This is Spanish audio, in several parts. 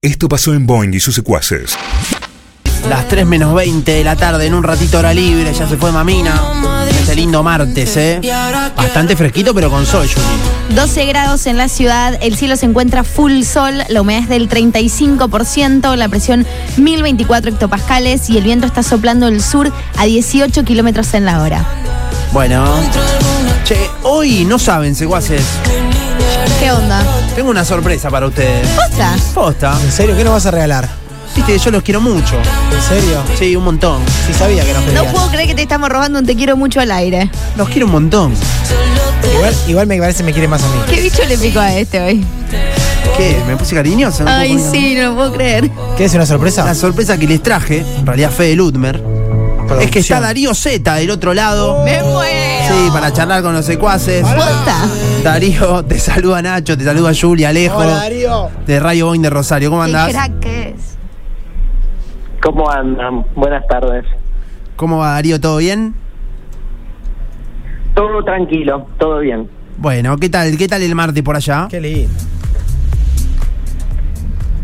Esto pasó en Boeing y sus secuaces. Las 3 menos 20 de la tarde, en un ratito hora libre, ya se fue Mamina. Este lindo martes, ¿eh? Bastante fresquito, pero con sol, Juli. 12 grados en la ciudad, el cielo se encuentra full sol, la humedad es del 35%, la presión 1024 hectopascales y el viento está soplando del sur a 18 kilómetros en la hora. Bueno. Che, hoy no saben, secuaces. ¿Qué onda? Tengo una sorpresa para ustedes. ¿Posta? Posta. ¿En serio? ¿Qué nos vas a regalar? Viste, yo los quiero mucho. ¿En serio? Sí, un montón. Sí sabía que nos No pedías. puedo creer que te estamos robando un te quiero mucho al aire. Los quiero un montón. Igual, igual me parece que me quiere más a mí. ¿Qué bicho le picó a este hoy? ¿Qué? ¿Me puse cariñoso? ¿No Ay, sí, no lo puedo creer. ¿Qué es una sorpresa? La sorpresa que les traje, en realidad Fede Ludmer, es que está Darío Z del otro lado. ¡Me muero! Sí, para charlar con los secuaces. ¿Posta? Darío, te saluda Nacho, te saluda Julia, Alejo. Hola, Darío. De Radio Boing de Rosario. ¿Cómo ¿Qué andás? crack que es? ¿Cómo andan? Buenas tardes. ¿Cómo va Darío? ¿Todo bien? Todo tranquilo, todo bien. Bueno, ¿qué tal? ¿Qué tal el martes por allá? Qué lindo.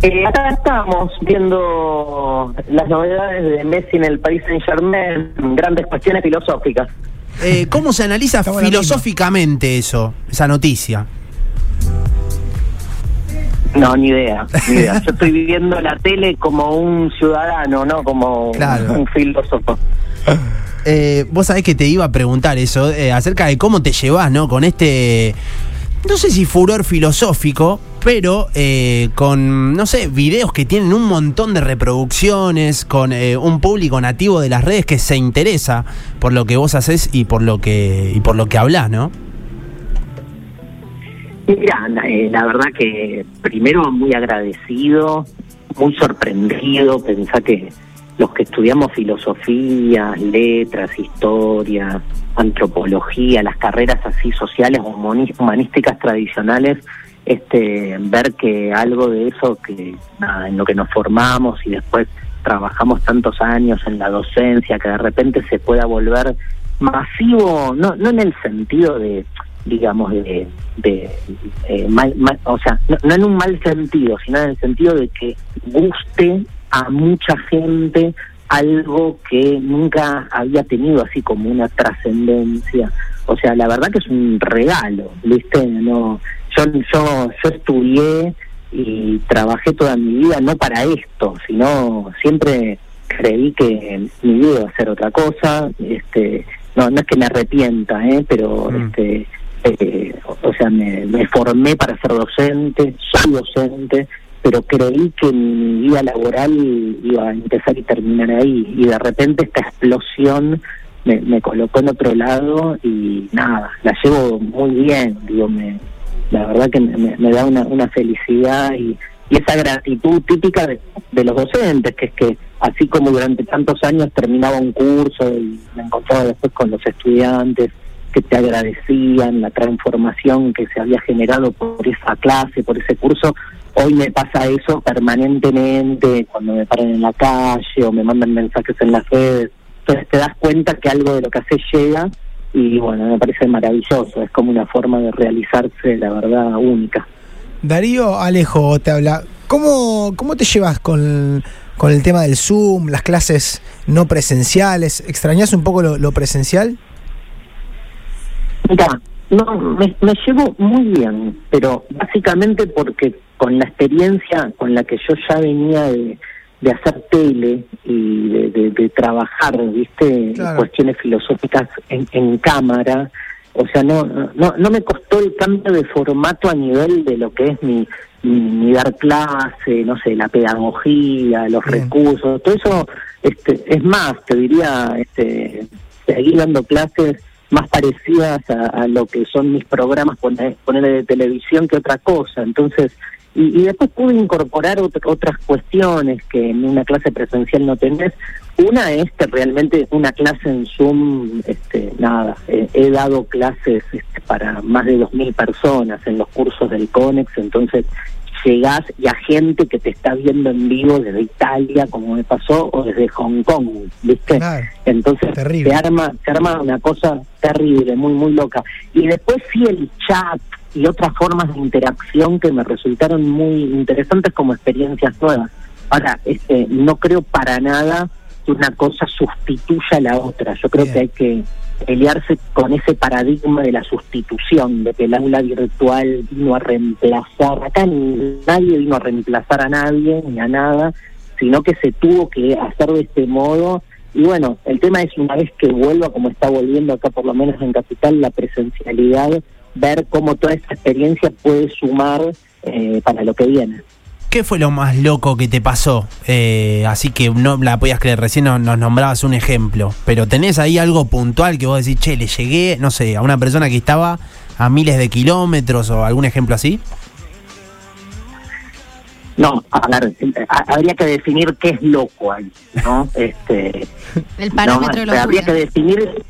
Eh, acá estamos viendo las novedades de Messi en el país Saint Germain, grandes cuestiones filosóficas. Eh, ¿Cómo se analiza filosóficamente eso, esa noticia? No, ni idea, ni idea. Yo estoy viviendo la tele como un ciudadano, no como Claro. un filósofo. Eh, vos sabés que te iba a preguntar eso, eh, acerca de cómo te llevas, ¿no? Con este, no sé si furor filosófico, pero eh, con, no sé, videos que tienen un montón de reproducciones, con eh, un público nativo de las redes que se interesa por lo que vos haces y por lo que, y por lo que hablás, ¿no? Mira, eh, la verdad que primero muy agradecido, muy sorprendido, pensá que los que estudiamos filosofía, letras, historia, antropología, las carreras así sociales o humanísticas tradicionales, este ver que algo de eso que en lo que nos formamos y después trabajamos tantos años en la docencia, que de repente se pueda volver masivo, no, no en el sentido de digamos, de, de eh, mal, mal- o sea, no, no en un mal sentido, sino en el sentido de que guste a mucha gente algo que nunca había tenido así como una trascendencia. O sea, la verdad que es un regalo, ¿viste? No, yo, yo, yo estudié y trabajé toda mi vida no para esto, sino siempre creí que mi vida iba a ser otra cosa, este, no, no es que me arrepienta, ¿eh? pero Mm. este, eh, o sea, me, me formé para ser docente, soy docente, pero creí que mi vida laboral iba a empezar y terminar ahí, y de repente esta explosión me, colocó en otro lado y nada, la llevo muy bien, digo, me, la verdad que me, me da una, una felicidad y, y esa gratitud típica de, de los docentes, que es que así como durante tantos años terminaba un curso y me encontraba después con los estudiantes que te agradecían la transformación que se había generado por esa clase, por ese curso, hoy me pasa eso permanentemente cuando me paran en la calle o me mandan mensajes en las redes. Entonces te das cuenta que algo de lo que haces llega y bueno, me parece maravilloso, es como una forma de realizarse, la verdad, única. Darío Alejo te habla. ¿Cómo, cómo te llevas con, con el tema del Zoom, las clases no presenciales? ¿Extrañas un poco lo, lo presencial? Mira, no, me, me llevo muy bien, pero básicamente porque con la experiencia con la que yo ya venía de, de hacer tele y de, de- de trabajar, viste, Claro. cuestiones filosóficas en, en cámara, o sea, no, no, no me costó el cambio de formato a nivel de lo que es mi, mi, mi dar clase, no sé, la pedagogía, los Bien. recursos, todo eso, este, es más, te diría, este, seguir dando clases más parecidas a, lo que son mis programas, poner, ponerle de televisión que otra cosa. Entonces, y, y después pude incorporar ot- otras cuestiones que en una clase presencial no tenés. Una es que realmente una clase en Zoom, este, nada, he dado clases este, para más de 2.000 personas en los cursos del CONEX, entonces llegás y a gente que te está viendo en vivo desde Italia, como me pasó, o desde Hong Kong, ¿viste? Claro. Entonces Terrible. se arma, se arma una cosa terrible, muy, muy loca. Y después sí el chat, y otras formas de interacción que me resultaron muy interesantes como experiencias nuevas. Ahora, este, no creo para nada que una cosa sustituya a la otra. Yo creo Bien. que hay que pelearse con ese paradigma de la sustitución, de que el aula virtual vino a reemplazar, acá ni- nadie vino a reemplazar a nadie ni a nada, sino que se tuvo que hacer de este modo. Y bueno, el tema es una vez que vuelva, como está volviendo acá por lo menos en Capital, la presencialidad, ver cómo toda esta experiencia puede sumar eh, para lo que viene. ¿Qué fue lo más loco que te pasó? Eh, así que no la podías creer, recién no- nos nombrabas un ejemplo, pero tenés ahí algo puntual que vos decís, che, le llegué, no sé, a una persona que estaba a miles de kilómetros o algún ejemplo así. No, a ver, ha- habría que definir qué es loco ahí, ¿no? Este, El parámetro no, de habría que locura. definir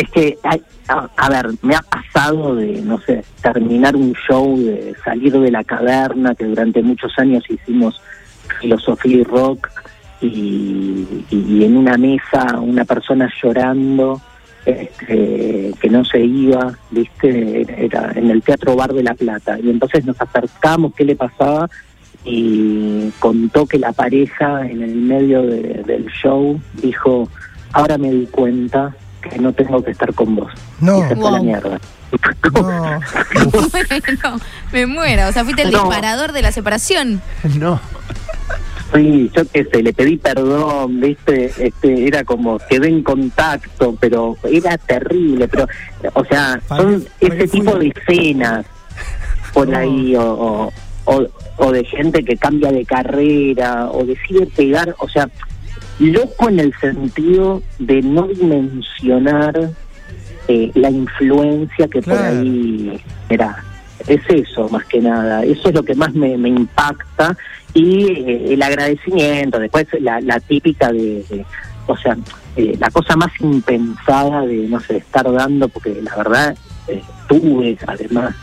es que a, a ver me ha pasado de no sé terminar un show de salir de la caverna que durante muchos años hicimos filosofía y rock y, en una mesa una persona llorando este, que no se iba viste era, en el teatro bar de la plata. Y entonces nos acercamos qué le pasaba y contó que la pareja en el medio de- del show dijo, ahora me di cuenta que no tengo que estar con vos. No. Y se fue a la Wow. mierda. No. Bueno, me muero. O sea, fuiste el No. disparador de la separación. No. Sí, yo qué sé, le pedí perdón, viste, este, era como quedé en contacto, pero era terrible, pero, o sea, ¿Para son ese tipo de escenas por No. ahí, o- o de gente que cambia de carrera, o decide pegar, o sea, loco en el sentido de no dimensionar eh, la influencia que por ahí era. Es eso, más que nada. Eso es lo que más me, me impacta. Y eh, el agradecimiento, después la, la típica de, de- o sea, eh, la cosa más impensada de, no sé, estar dando, porque la verdad eh, tuve además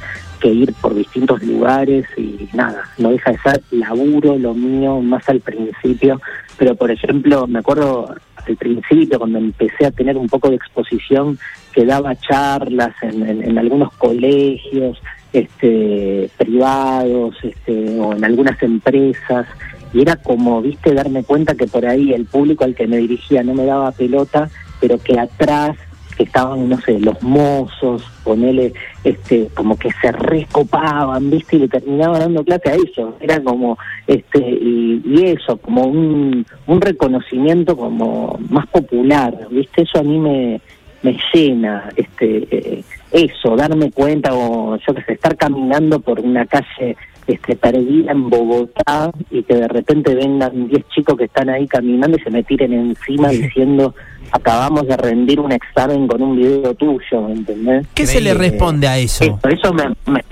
que ir por distintos lugares y nada, no deja de ser laburo lo mío más al principio, pero por ejemplo, me acuerdo al principio cuando empecé a tener un poco de exposición, que daba charlas en, en- algunos colegios este, privados este, o en algunas empresas. Y era como, viste, darme cuenta que por ahí el público al que me dirigía no me daba pelota, pero que atrás que estaban, no sé, los mozos, ponele, este, como que se recopaban, viste, y le terminaba dando clase a ellos. Era como, este, y, y eso, como un, un reconocimiento como más popular, viste, eso a mí me, me llena, este, eh, eso, darme cuenta, o yo que sé, estar caminando por una calle este, perdida en Bogotá y que de repente vengan 10 chicos que están ahí caminando y se me tiren encima diciendo acabamos de rendir un examen con un video tuyo, ¿entendés? ¿Qué se le responde a eso? Eso, eso me, me-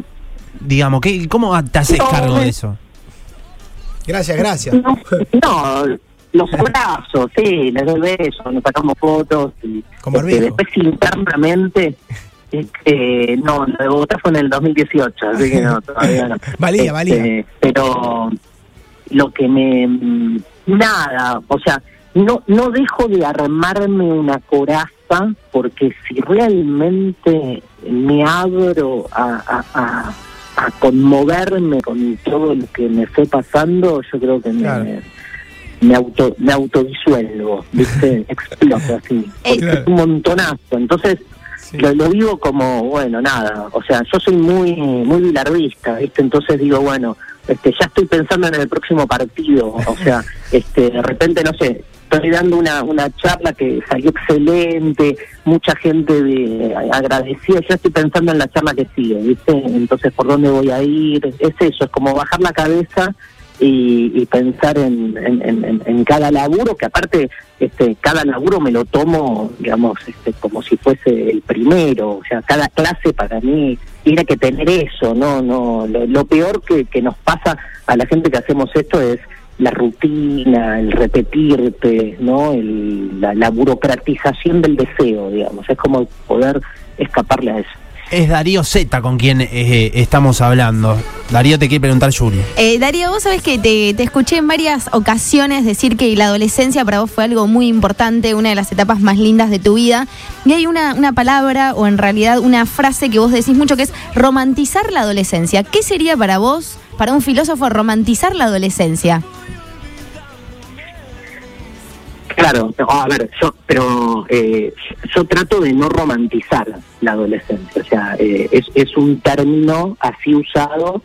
Digamos, ¿qué, ¿cómo te haces No, cargo de eso? Gracias, gracias. no, no, los abrazos, sí, les doy besos, nos sacamos fotos y Con este, después internamente este, no, lo de Bogotá fue en el 2018, así que no, todavía no. Valía, Este, valía. Pero lo que me... Nada, o sea, no, no dejo de armarme una coraza porque si realmente me abro a, a, a, a conmoverme con todo lo que me fue pasando, yo creo que Claro. me, me auto me autodisuelvo, ¿viste? Exploto así. Eh, es un montonazo. Entonces, Sí. lo, lo vivo como, bueno, nada, o sea, yo soy muy muy bilardista, ¿viste? Entonces digo, bueno, este ya estoy pensando en el próximo partido, o sea, este de repente, no sé, estoy dando una, una charla que salió excelente, mucha gente de, agradecida, ya estoy pensando en la charla que sigue, ¿viste? Entonces, ¿por dónde voy a ir? Es eso, es como bajar la cabeza y, y pensar en, en, en- en cada laburo, que aparte este cada laburo me lo tomo, digamos, este, como si fuese el primero, o sea, cada clase para mí tiene que tener eso, no, no, lo, lo peor que, que nos pasa a la gente que hacemos esto es la rutina, el repetirte, ¿no? El- la, la burocratización del deseo, digamos, es como poder escaparle a eso. Es Darío Z con quien eh, estamos hablando. Darío te quiere preguntar, Juli. Eh, Darío, vos sabés que te, te escuché en varias ocasiones decir que la adolescencia para vos fue algo muy importante, una de las etapas más lindas de tu vida. Y hay una, una palabra, o en realidad una frase que vos decís mucho, que es romantizar la adolescencia. ¿Qué sería para vos, para un filósofo, romantizar la adolescencia? Claro, a ver, yo, pero eh, yo trato de no romantizar la adolescencia, o sea, eh, es, un término así usado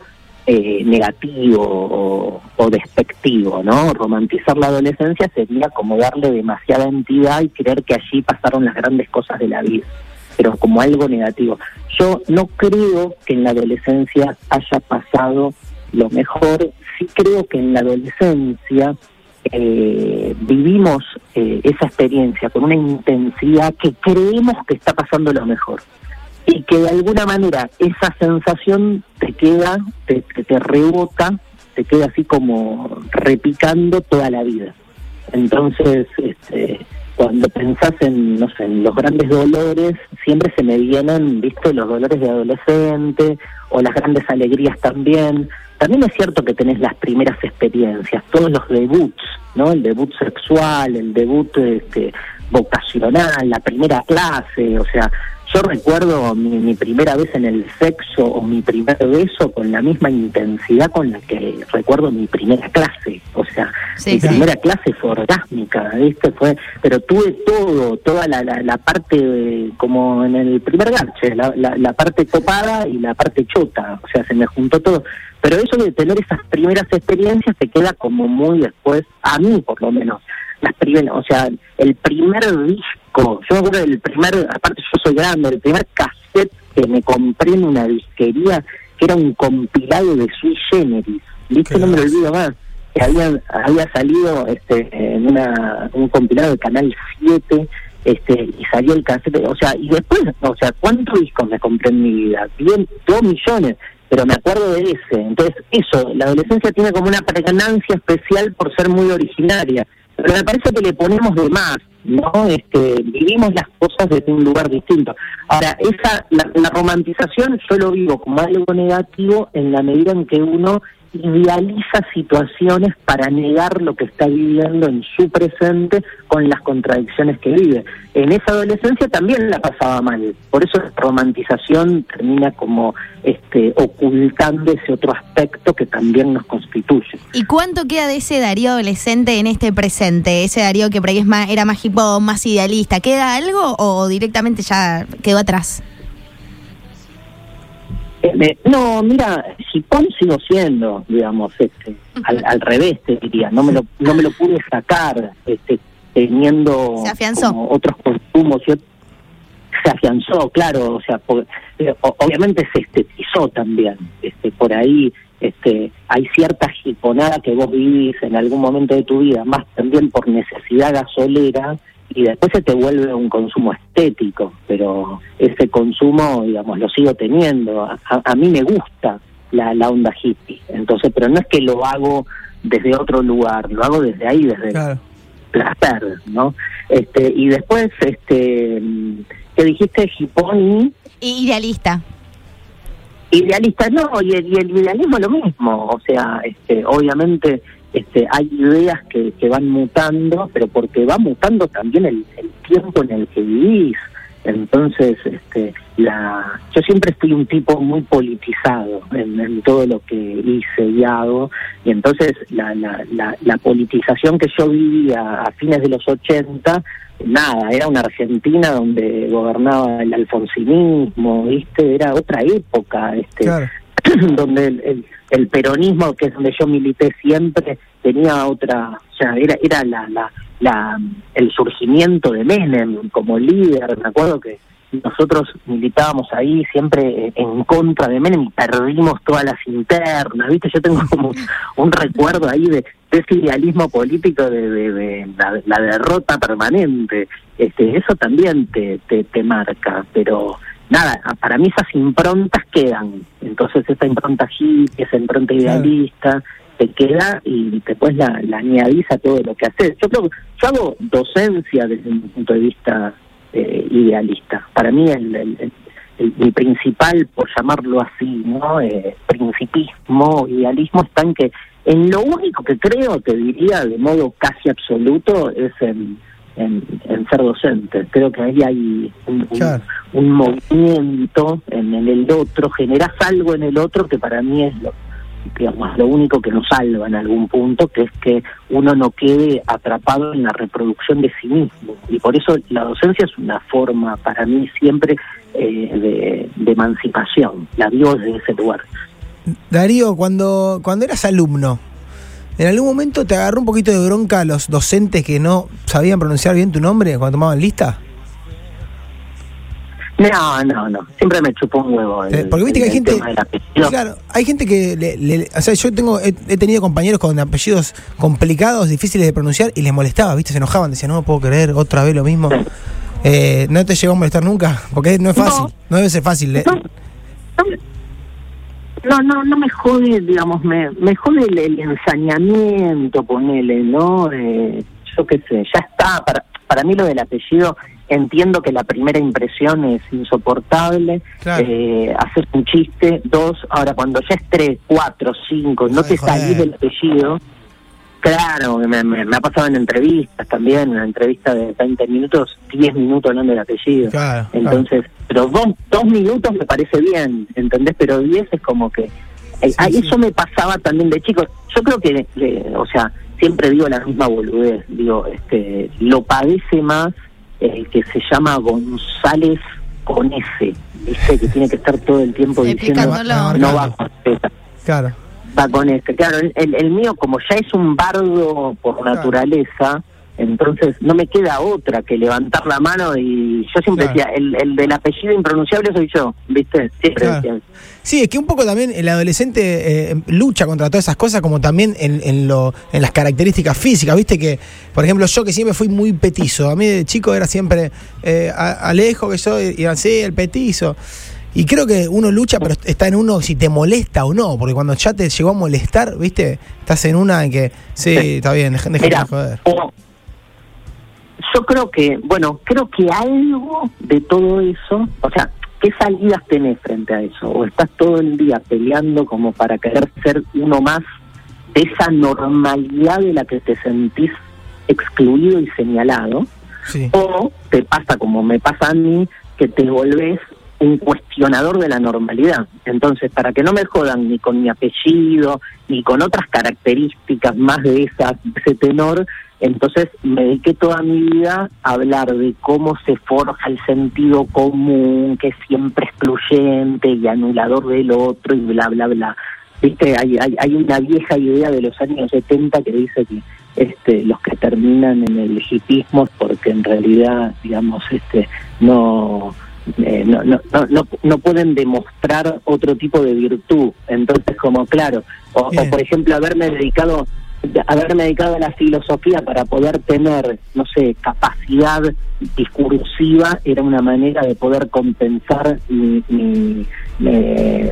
eh, negativo o, o despectivo, ¿no? Romantizar la adolescencia sería como darle demasiada entidad y creer que allí pasaron las grandes cosas de la vida, pero como algo negativo. Yo no creo que en la adolescencia haya pasado lo mejor, sí creo que en la adolescencia eh, vivimos eh, esa experiencia con una intensidad que creemos que está pasando lo mejor y que de alguna manera esa sensación te queda, te, te, rebota, te queda así como repicando toda la vida. Entonces, este, cuando pensás en, no sé, en los grandes dolores, siempre se me vienen, viste, los dolores de adolescente o las grandes alegrías también. También es cierto que tenés las primeras experiencias, todos los debuts, ¿no? El debut sexual, el debut este, vocacional, la primera clase, o sea, yo recuerdo mi, mi, primera vez en el sexo o mi primer beso con la misma intensidad con la que recuerdo mi primera clase. O sea, Sí, mi sí. primera clase fue orgásmica, ¿viste? Fue, pero tuve todo, toda la, la, la parte, de- como en el primer garche, la, la, la parte copada y la parte chota. O sea, se me juntó todo. Pero eso de tener esas primeras experiencias te queda como muy después, a mí por lo menos las primeras, o sea, el primer disco, yo me acuerdo del primer, aparte yo soy grande, el primer cassette que me compré en una disquería, que era un compilado de Sui Generis, ¿viste? No me lo olvido más, que había, había salido este, en una, un compilado de Canal 7, este, y salió el cassette, o sea, y después, o sea, ¿cuántos discos me compré en mi vida? Bien, dos millones, pero me acuerdo de ese. Entonces, eso, la adolescencia tiene como una pregnancia especial por ser muy originaria, pero me parece que le ponemos de más, ¿no? Este, vivimos las cosas desde un lugar distinto. Ahora, esa, la, la romantización yo lo vivo como algo negativo en la medida en que uno idealiza situaciones para negar lo que está viviendo en su presente con las contradicciones que vive. En esa adolescencia también la pasaba mal, por eso la romantización termina como este ocultando ese otro aspecto que también nos constituye. ¿Y cuánto queda de ese Darío adolescente en este presente? Ese Darío que por ahí es más, era más hip hop, más idealista. ¿Queda algo o directamente ya quedó atrás? Eh, no, mira, Japón sigo siendo, digamos, este, al, al revés te diría, no me lo, no me lo pude sacar, este, teniendo como otros consumos y se afianzó, claro, o sea, por- eh, obviamente se estetizó también, este, por ahí, este, hay cierta jiponada que vos vivís en algún momento de tu vida, más también por necesidad gasolera, y después se te vuelve un consumo estético, pero ese consumo, digamos, lo sigo teniendo. A, a- mí me gusta la, la onda hippie, entonces, pero no es que lo hago desde otro lugar, lo hago desde ahí, desde Claro. placer, ¿no? Este, y después, este, ¿qué dijiste? Hiponi, I- Idealista. idealista, no, y el, y el idealismo lo mismo, o sea, este, obviamente este, hay ideas que, que van mutando, pero porque va mutando también el, el tiempo en el que vivís. Entonces, este, la, yo siempre fui un tipo muy politizado en, en todo lo que hice y hago, y entonces la, la, la, la politización que yo vivía a fines de los 80, nada, era una Argentina donde gobernaba el alfonsinismo, ¿viste? Era otra época, este, Claro. donde el, el, el peronismo, que es donde yo milité siempre, tenía otra, o sea, era, era la, la, la, el surgimiento de Menem como líder, me acuerdo que nosotros militábamos ahí siempre en contra de Menem y perdimos todas las internas, ¿viste? Yo tengo como un recuerdo ahí de, de ese idealismo político de, de, de la, la derrota permanente. Este, eso también te, te, te marca, pero nada, a- para mí esas improntas quedan. Entonces esa impronta hippie, esa impronta idealista, te queda y después la, la añadís a todo lo que haces. Yo creo que yo hago docencia desde un punto de vista eh, idealista. Para mí el, el- el- principal, por llamarlo así, ¿no? Eh, principismo, idealismo está en que en lo único que creo, te diría de modo casi absoluto, es en, en, en ser docente. Creo que ahí hay un, un- Claro. un movimiento en, en el otro, generas algo en el otro que para mí es lo, digamos, lo único que nos salva en algún punto, que es que uno no quede atrapado en la reproducción de sí mismo. Y por eso la docencia es una forma, para mí, siempre eh, de, de emancipación. La digo desde ese lugar. Darío, cuando, cuando eras alumno, ¿en algún momento te agarró un poquito de bronca a los docentes que no sabían pronunciar bien tu nombre cuando tomaban lista? No, no, no. Siempre me chupó un huevo. el- Eh, Porque viste que hay el gente. Claro, hay gente que. le- le- o sea, yo tengo he, he tenido compañeros con apellidos complicados, difíciles de pronunciar y les molestaba, ¿viste? Se enojaban, decían, no puedo creer, otra vez lo mismo. Sí. Eh, ¿No te llegó a molestar nunca? Porque no es fácil, no, debe ser fácil. eh. No, no No, no, no me jode, digamos, me, me jode el, el ensañamiento, ponele, ¿no? Eh, yo qué sé, ya está. Para, para mí lo del apellido, entiendo que la primera impresión es insoportable. Claro. Eh, hacer un chiste, dos, ahora cuando ya es tres, cuatro, cinco, no te joder. salís del apellido. Claro, me, me, me ha pasado en entrevistas también, en una entrevista de 20 minutos, 10 minutos hablando del apellido. Claro, Entonces, pero dos, dos minutos me parece bien, ¿entendés? Pero diez es como que... eh, Sí, ah, sí. Eso me pasaba también de chico. Yo creo que, eh, o sea, siempre digo la misma boludez. Digo, este, lo padece más el que se llama González con F, ¿viste? Que tiene que estar todo el tiempo diciendo... No va con Z Claro. Va con este. Claro, el, el- el mío, como ya es un bardo por Claro. naturaleza, entonces no me queda otra que levantar la mano y yo siempre Claro. decía, el, el del apellido impronunciable soy yo, ¿viste? Siempre Claro. decía. Sí, es que un poco también el adolescente eh, lucha contra todas esas cosas, como también en, en lo, en las características físicas. Viste que, por ejemplo, yo que siempre fui muy petizo, a mí de chico era siempre eh, a- Alejo, que soy, y así, el petizo. Y creo que uno lucha, pero está en uno si te molesta o no, porque cuando ya te llegó a molestar, viste, estás en una en que, sí, Sí. está bien, dejen de Mira, joder. o- yo creo que, bueno, creo que algo de todo eso, o sea, ¿qué salidas tenés frente a eso? ¿O estás todo el día peleando como para querer ser uno más de esa normalidad de la que te sentís excluido y señalado? Sí. O te pasa como me pasa a mí, que te volvés un cuestionador de la normalidad. Entonces, para que no me jodan ni con mi apellido, ni con otras características más de, esas, ese tenor, entonces me dediqué toda mi vida a hablar de cómo se forja el sentido común, que siempre excluyente y anulador del otro y bla, bla, bla. Viste, hay, hay, hay una vieja idea de los años 70 que dice que este, los que terminan en el hipismo porque en realidad, digamos, este, no, eh, no, no, no, no, no pueden demostrar otro tipo de virtud. Entonces, como claro, o, por ejemplo, haberme dedicado haberme dedicado a la filosofía para poder tener, no sé, capacidad discursiva era una manera de poder compensar mi, mi, mi-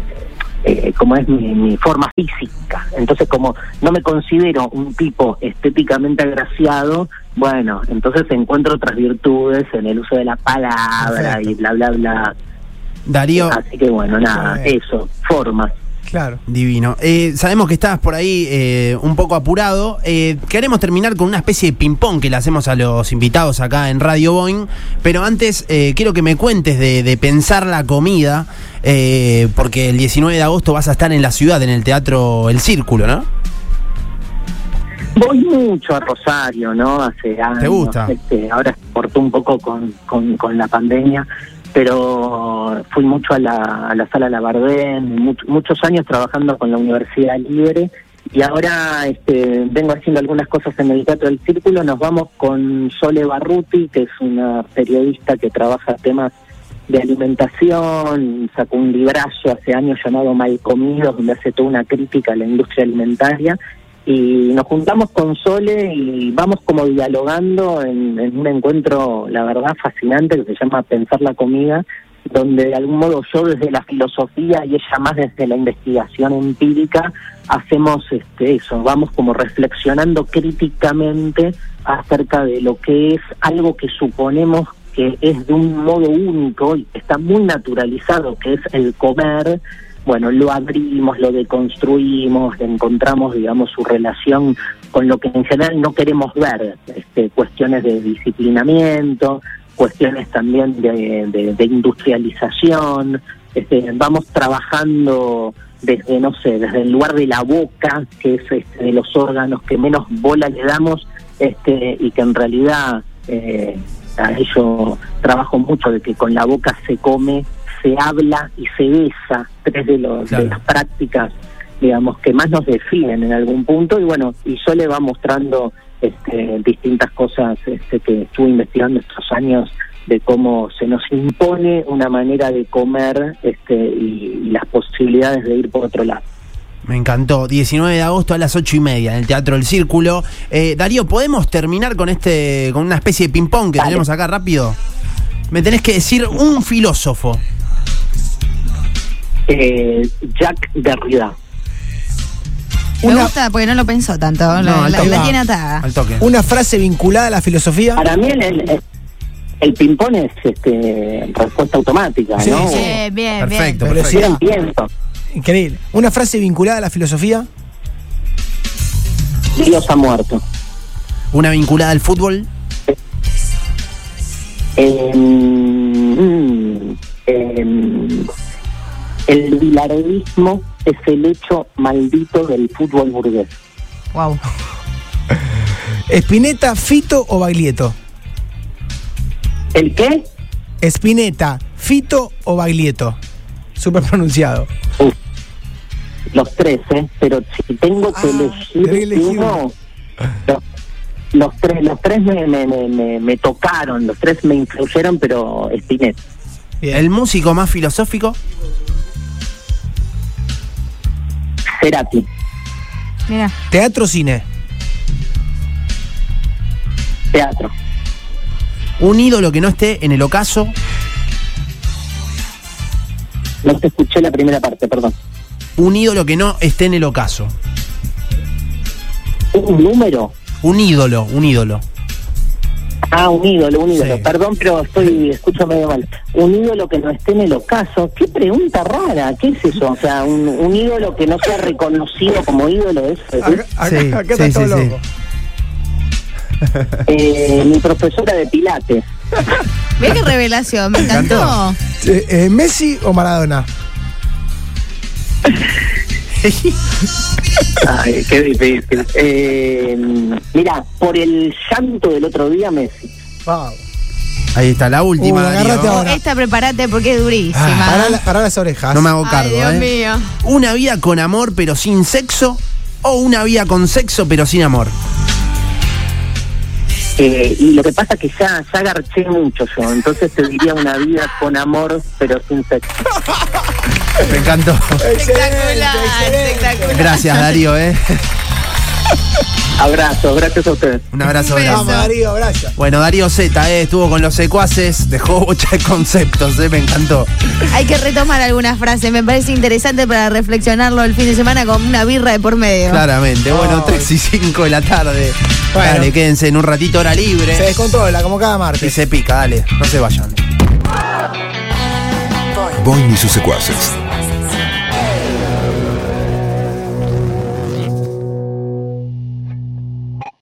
eh, como es mi, mi forma física. Entonces, como no me considero un tipo estéticamente agraciado, bueno, entonces encuentro otras virtudes en el uso de la palabra Perfecto. y bla, bla, bla. Darío, Así que bueno, nada, eso, formas. Claro. divino. Eh, sabemos que estás por ahí eh, un poco apurado. Eh, queremos terminar con una especie de ping-pong que le hacemos a los invitados acá en Radio Boeing. Pero antes eh, quiero que me cuentes de, de pensar la comida, eh, porque el 19 de agosto vas a estar en la ciudad, en el Teatro El Círculo, ¿no? Voy mucho a Rosario, ¿no? Hace años. ¿Te gusta? Este, ahora se cortó un poco con, con, con la pandemia, pero fui mucho a la, sala Labardén, much- muchos años trabajando con la Universidad Libre y ahora este, vengo haciendo algunas cosas en el Teatro del Círculo. Nos vamos con Sole Barruti, que es una periodista que trabaja temas de alimentación, sacó un librazo hace años llamado Mal Comidos, donde hace toda una crítica a la industria alimentaria y nos juntamos con Sole y vamos como dialogando en, un encuentro, la verdad, fascinante que se llama Pensar la Comida, donde de algún modo yo desde la filosofía y ella más desde la investigación empírica hacemos este eso, vamos como reflexionando críticamente acerca de lo que es algo que suponemos que es de un modo único y está muy naturalizado, que es el comer, bueno, lo abrimos, lo deconstruimos, encontramos, digamos, su relación con lo que en general no queremos ver, este, cuestiones de disciplinamiento, cuestiones también de, industrialización, este, vamos trabajando desde, no sé, desde el lugar de la boca, que es este, de los órganos que menos bola le damos, este, y que en realidad eh, a ello trabajo mucho de que con la boca se come, se habla y se besa, tres de, los, Claro. de las prácticas, digamos, que más nos definen en algún punto, y bueno, y yo le va mostrando este, distintas cosas este, que estuve investigando estos años de cómo se nos impone una manera de comer este, y, y las posibilidades de ir por otro lado. Me encantó. 19 de agosto a las 8 y media en el Teatro El Círculo. Eh, Darío, ¿podemos terminar con este, con una especie de ping-pong que Dale. tenemos acá rápido? Me tenés que decir un filósofo. Eh, Jack Derrida. Me Una- gusta porque no lo pensó tanto. No, la, tiene atada. Al toque. Una frase vinculada a la filosofía. Para mí el, el, el ping-pong es este, respuesta automática, Sí, ¿no? sí. Bien, bien, Perfecto, tiempo. Increíble. Una frase vinculada a la filosofía. Dios ha muerto. Una vinculada al fútbol. Eh, mm, eh, el bilardismo es el hecho maldito del fútbol burgués. Wow. Espineta, Fito o Baglietto. ¿El qué? Espineta, Fito o Baglietto. Súper pronunciado. Uf, los tres, ¿eh? Pero si tengo que Ah, elegir elegir uno, los, los tres, los tres me, me, me, me- me tocaron, los tres me influyeron, pero Spinetta. Bien. El músico más filosófico. Cerati, Mira. Teatro, cine. teatro, Un ídolo que no esté en el ocaso. no te escuché la primera parte, perdón. Un ídolo que no esté en el ocaso. ¿Un número? Un ídolo, un ídolo. Ah, un ídolo, un ídolo. Sí. Perdón, pero estoy, escucho medio mal. Un ídolo que no esté en el ocaso. Qué pregunta rara. ¿Qué es eso? O sea, un, un ídolo que no sea reconocido como ídolo. ¿es? Acá, acá- Sí, acá sí, está todo sí, sí. loco. Eh, mi profesora de Pilates. Ve qué revelación, me encantó. Eh, eh, ¿Messi o Maradona? Ay, qué difícil. Eh, mira, por el llanto del otro día, Messi. Vamos. Ahí está, la última. Uh, Darío. agárrate ahora. Esta prepárate porque es durísima. Pará, la- pará las orejas. No me hago Ay, cargo, Dios ¿eh? mío. Una vida con amor pero sin sexo o una vida con sexo pero sin amor. Eh, y lo que pasa es que ya, ya garché mucho yo. Entonces te diría una vida con amor, pero sin sexo. Me encantó. Espectacular, espectacular. Gracias, Darío, ¿eh? Abrazo, gracias a ustedes. Un abrazo Darío, gracias. Bueno, Darío Z ¿eh? estuvo con los secuaces, dejó de conceptos, ¿eh? me encantó. Hay que retomar algunas frases. Me parece interesante para reflexionarlo el fin de semana con una birra de por medio. Claramente. Bueno, Oh. 3 y 5 de la tarde. Bueno. Dale, quédense en un ratito hora libre. Se descontrola como cada Y martes. se pica, dale, no se vayan. Boing y sus secuaces.